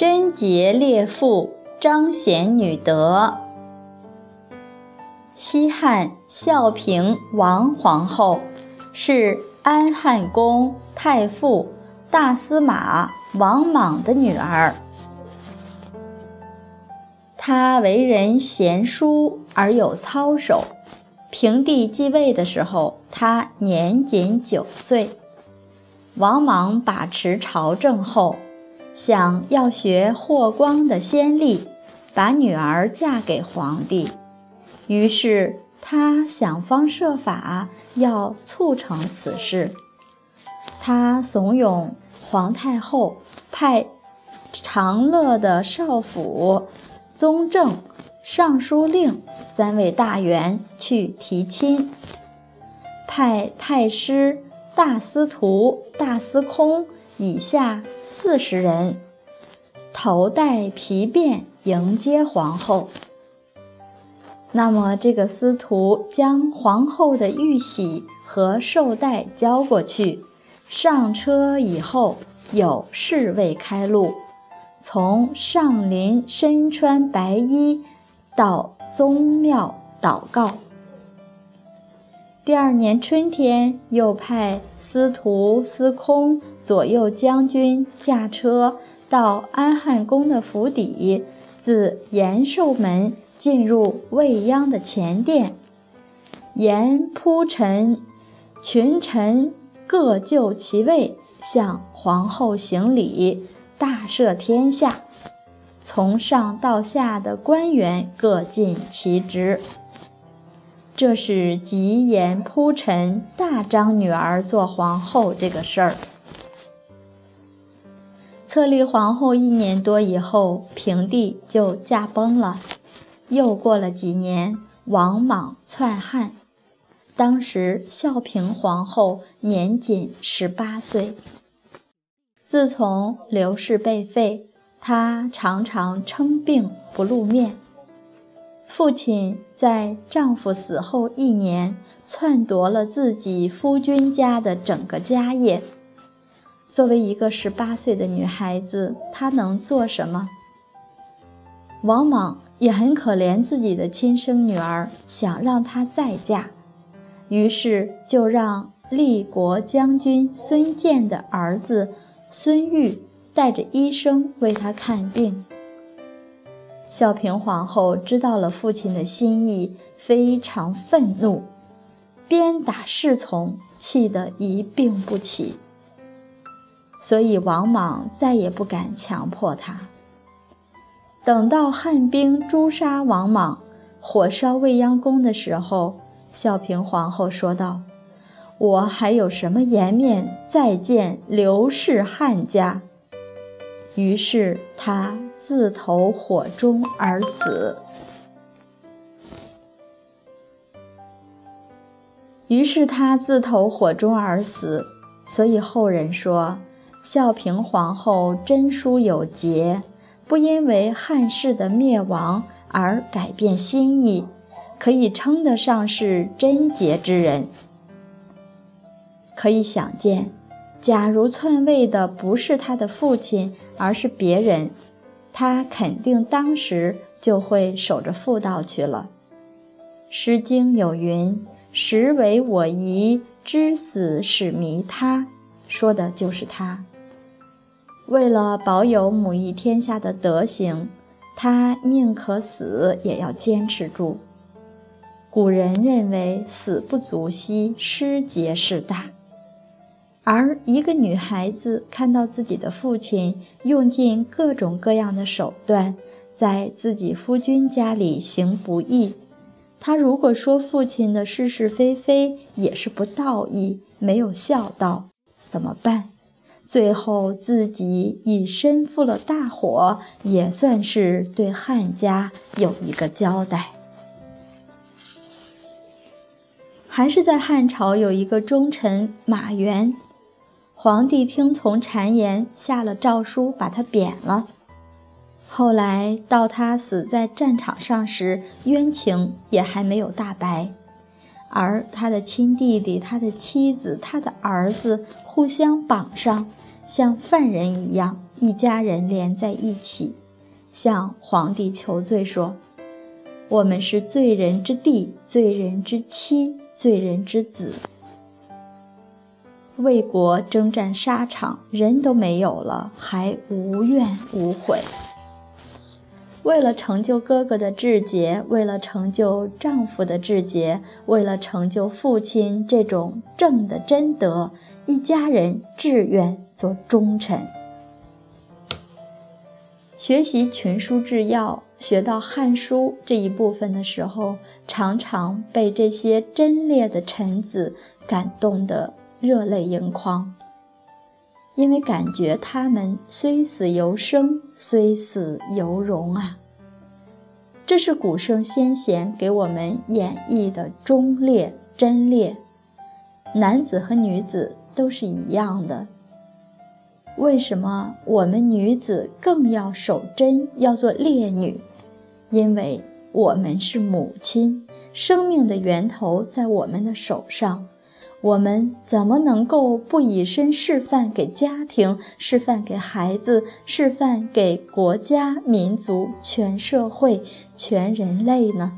贞洁烈妇，彰显女德。西汉孝平王皇后是安汉宫太傅大司马王莽的女儿。她为人贤淑而有操守。平帝继位的时候，她年仅九岁。王莽把持朝政后，想要学霍光的先例，把女儿嫁给皇帝。于是他想方设法要促成此事。他怂恿皇太后派长乐的少府、宗正、尚书令三位大员去提亲，派太师、大司徒、大司空以下四十人，头戴皮鞭迎接皇后。那么，这个司徒将皇后的玉玺和绶带交过去，上车以后，有侍卫开路，从上林身穿白衣到宗庙祷告。第二年春天，又派司徒、司空、左右将军驾车到安汉宫的府邸，自延寿门。进入未央的前殿，沿铺陈，群臣各就其位，向皇后行礼，大赦天下。从上到下的官员各尽其职。这是吉言铺陈，大张女儿做皇后这个事儿。册立皇后一年多以后，平帝就驾崩了。又过了几年，王莽篡汉，当时孝平皇后年仅十八岁。自从刘氏被废，她常常称病不露面。父亲在丈夫死后一年，篡夺了自己夫君家的整个家业。作为一个十八岁的女孩子，她能做什么？王莽。也很可怜自己的亲生女儿，想让她再嫁，于是就让立国将军孙建的儿子孙玉带着医生为她看病。孝平皇后知道了父亲的心意，非常愤怒，鞭打侍从，气得一病不起。所以王莽再也不敢强迫她。等到汉兵诛杀王莽、火烧未央宫的时候，孝平皇后说道：“我还有什么颜面再见刘氏汉家？”于是他自投火中而死。于是他自投火中而死。所以后人说，孝平皇后真淑有节。不因为汉室的灭亡而改变心意，可以称得上是贞洁之人。可以想见，假如篡位的不是他的父亲，而是别人，他肯定当时就会守着妇道去了。《诗经》有云：“实为我宜，知死始弥他”，说的就是他。为了保有母仪天下的德行，他宁可死也要坚持住。古人认为死不足惜，失节事大。而一个女孩子看到自己的父亲用尽各种各样的手段，在自己夫君家里行不义，她如果说父亲的是是非非，也是不道义，没有孝道，怎么办？最后自己以身负了大火，也算是对汉家有一个交代。还是在汉朝有一个忠臣马援，皇帝听从谗言，下了诏书把他贬了。后来到他死在战场上时，冤情也还没有大白，而他的亲弟弟、他的妻子、他的儿子互相绑上，像犯人一样，一家人连在一起，向皇帝求罪说：“我们是罪人之弟、罪人之妻、罪人之子。”为国征战沙场，人都没有了，还无怨无悔。为了成就哥哥的志节，为了成就丈夫的志节，为了成就父亲这种正的贞德，一家人志愿做忠臣。学习群书治要，学到《汉书》这一部分的时候，常常被这些贞烈的臣子感动得热泪盈眶。因为感觉他们虽死犹生，虽死犹荣啊！这是古圣先贤给我们演绎的忠烈、贞烈。男子和女子都是一样的。为什么我们女子更要守贞，要做烈女？因为我们是母亲，生命的源头在我们的手上。我们怎么能够不以身示范给家庭、示范给孩子、示范给国家、民族、全社会、全人类呢？